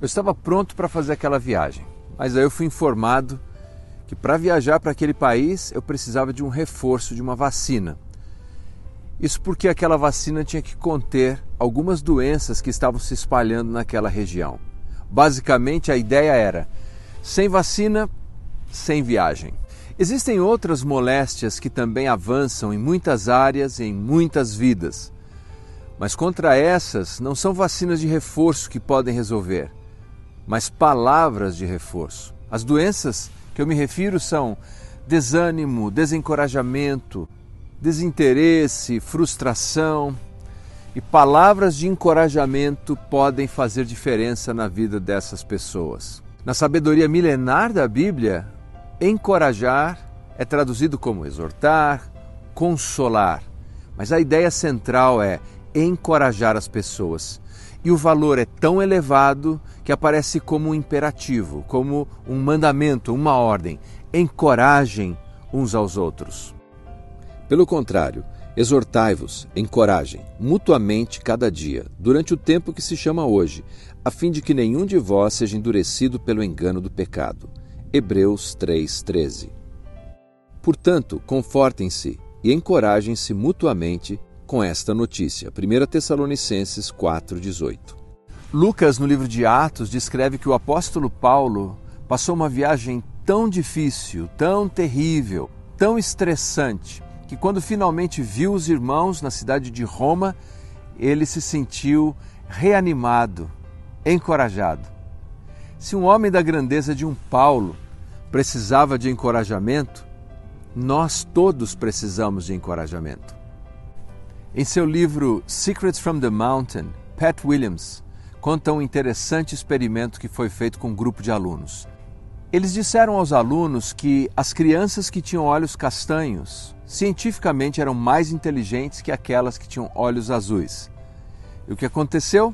Eu estava pronto para fazer aquela viagem, mas aí eu fui informado que para viajar para aquele país eu precisava de um reforço de uma vacina. Isso porque aquela vacina tinha que conter algumas doenças que estavam se espalhando naquela região. Basicamente, a ideia era: sem vacina, sem viagem. Existem outras moléstias que também avançam em muitas áreas e em muitas vidas. Mas contra essas, não são vacinas de reforço que podem resolver, mas palavras de reforço. As doenças que eu me refiro são desânimo, desencorajamento, desinteresse, frustração. E palavras de encorajamento podem fazer diferença na vida dessas pessoas. Na sabedoria milenar da Bíblia, encorajar é traduzido como exortar, consolar. Mas a ideia central é encorajar as pessoas. E o valor é tão elevado que aparece como um imperativo, como um mandamento, uma ordem. Encorajem uns aos outros. Pelo contrário, exortai-vos, encorajem, mutuamente cada dia, durante o tempo que se chama hoje, a fim de que nenhum de vós seja endurecido pelo engano do pecado. Hebreus 3,13 Portanto, confortem-se e encorajem-se mutuamente com esta notícia. 1 Tessalonicenses 4,18 Lucas, no livro de Atos, descreve que o apóstolo Paulo passou uma viagem tão difícil, tão terrível, tão estressante, que quando finalmente viu os irmãos na cidade de Roma, ele se sentiu reanimado, encorajado. Se um homem da grandeza de um Paulo precisava de encorajamento, nós todos precisamos de encorajamento. Em seu livro Secrets from the Mountain, Pat Williams conta um interessante experimento que foi feito com um grupo de alunos. Eles disseram aos alunos que as crianças que tinham olhos castanhos cientificamente eram mais inteligentes que aquelas que tinham olhos azuis. E o que aconteceu?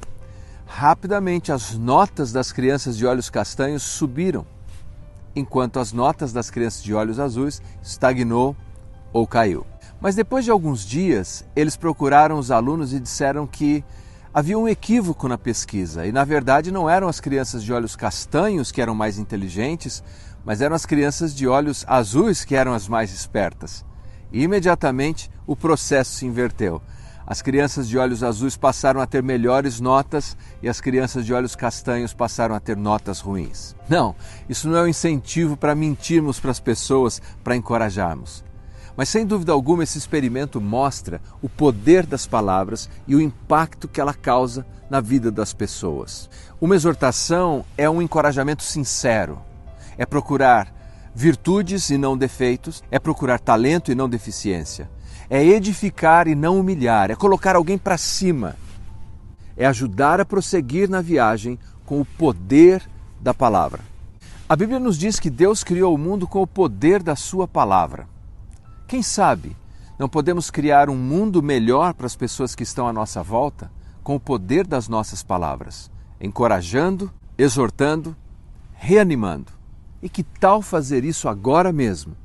Rapidamente as notas das crianças de olhos castanhos subiram, enquanto as notas das crianças de olhos azuis estagnou ou caiu. Mas depois de alguns dias, eles procuraram os alunos e disseram que havia um equívoco na pesquisa e, na verdade, não eram as crianças de olhos castanhos que eram mais inteligentes, mas eram as crianças de olhos azuis que eram as mais espertas. E imediatamente o processo se inverteu. As crianças de olhos azuis passaram a ter melhores notas e as crianças de olhos castanhos passaram a ter notas ruins. Não, isso não é um incentivo para mentirmos para as pessoas, para encorajarmos. Mas sem dúvida alguma, esse experimento mostra o poder das palavras e o impacto que ela causa na vida das pessoas. Uma exortação é um encorajamento sincero, é procurar virtudes e não defeitos, é procurar talento e não deficiência, é edificar e não humilhar, é colocar alguém para cima, é ajudar a prosseguir na viagem com o poder da palavra. A Bíblia nos diz que Deus criou o mundo com o poder da Sua palavra. Quem sabe não podemos criar um mundo melhor para as pessoas que estão à nossa volta com o poder das nossas palavras, encorajando, exortando, reanimando. E que tal fazer isso agora mesmo?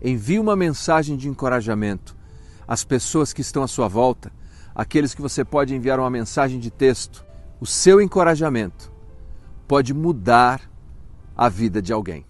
Envie uma mensagem de encorajamento às pessoas que estão à sua volta, aqueles que você pode enviar uma mensagem de texto. O seu encorajamento pode mudar a vida de alguém.